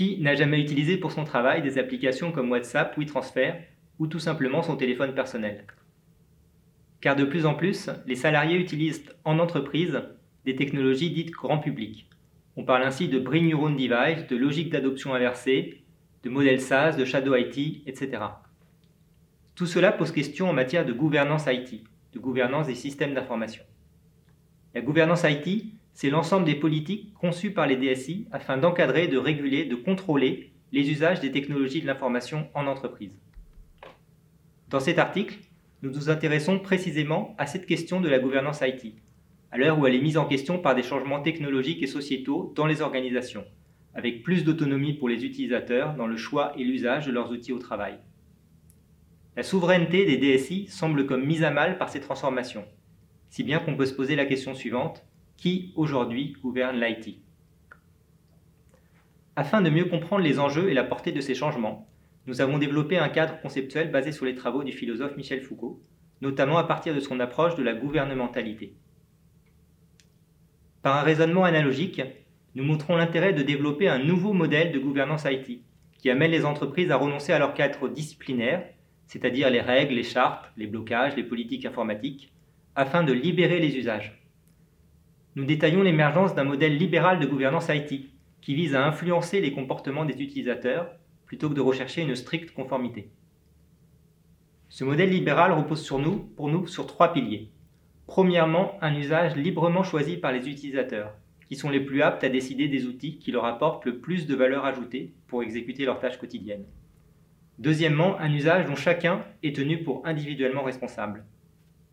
Qui n'a jamais utilisé pour son travail des applications comme WhatsApp, WeTransfer ou tout simplement son téléphone personnel Car de plus en plus, les salariés utilisent en entreprise des technologies dites grand public. On parle ainsi de Bring Your Own Device, de logique d'adoption inversée, de modèle SaaS, de Shadow IT, etc. Tout cela pose question en matière de gouvernance IT, de gouvernance des systèmes d'information. La gouvernance IT, c'est l'ensemble des politiques conçues par les DSI afin d'encadrer, de réguler, de contrôler les usages des technologies de l'information en entreprise. Dans cet article, nous nous intéressons précisément à cette question de la gouvernance IT, à l'heure où elle est mise en question par des changements technologiques et sociétaux dans les organisations, avec plus d'autonomie pour les utilisateurs dans le choix et l'usage de leurs outils au travail. La souveraineté des DSI semble comme mise à mal par ces transformations, si bien qu'on peut se poser la question suivante, qui aujourd'hui gouverne l'IT Afin de mieux comprendre les enjeux et la portée de ces changements, nous avons développé un cadre conceptuel basé sur les travaux du philosophe Michel Foucault, notamment à partir de son approche de la gouvernementalité. Par un raisonnement analogique, nous montrons l'intérêt de développer un nouveau modèle de gouvernance IT, qui amène les entreprises à renoncer à leur cadre disciplinaire, c'est-à-dire les règles, les chartes, les blocages, les politiques informatiques, afin de libérer les usages nous détaillons l'émergence d'un modèle libéral de gouvernance IT qui vise à influencer les comportements des utilisateurs plutôt que de rechercher une stricte conformité. Ce modèle libéral repose pour nous sur trois piliers. Premièrement, un usage librement choisi par les utilisateurs, qui sont les plus aptes à décider des outils qui leur apportent le plus de valeur ajoutée pour exécuter leurs tâches quotidiennes. Deuxièmement, un usage dont chacun est tenu pour individuellement responsable.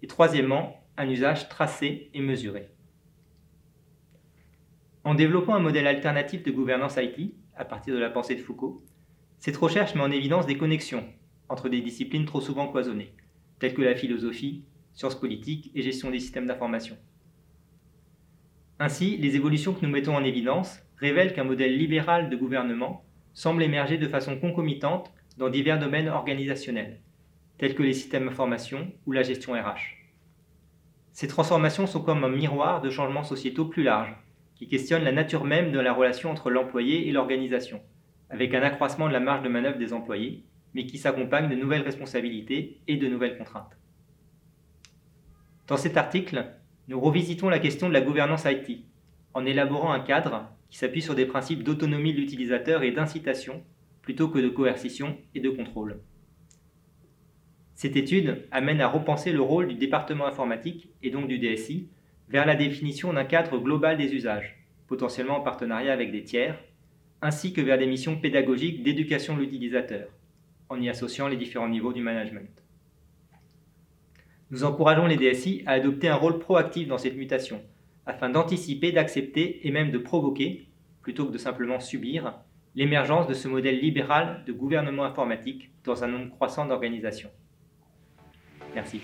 Et troisièmement, un usage tracé et mesuré. En développant un modèle alternatif de gouvernance IT, à partir de la pensée de Foucault, cette recherche met en évidence des connexions entre des disciplines trop souvent cloisonnées, telles que la philosophie, sciences politiques et gestion des systèmes d'information. Ainsi, les évolutions que nous mettons en évidence révèlent qu'un modèle libéral de gouvernement semble émerger de façon concomitante dans divers domaines organisationnels, tels que les systèmes d'information ou la gestion RH. Ces transformations sont comme un miroir de changements sociétaux plus larges, qui questionne la nature même de la relation entre l'employé et l'organisation, avec un accroissement de la marge de manœuvre des employés, mais qui s'accompagne de nouvelles responsabilités et de nouvelles contraintes. Dans cet article, nous revisitons la question de la gouvernance IT, en élaborant un cadre qui s'appuie sur des principes d'autonomie de l'utilisateur et d'incitation, plutôt que de coercition et de contrôle. Cette étude amène à repenser le rôle du département informatique, et donc du DSI, vers la définition d'un cadre global des usages, potentiellement en partenariat avec des tiers, ainsi que vers des missions pédagogiques d'éducation de l'utilisateur, en y associant les différents niveaux du management. Nous encourageons les DSI à adopter un rôle proactif dans cette mutation, afin d'anticiper, d'accepter et même de provoquer, plutôt que de simplement subir, l'émergence de ce modèle libéral de gouvernement informatique dans un nombre croissant d'organisations. Merci.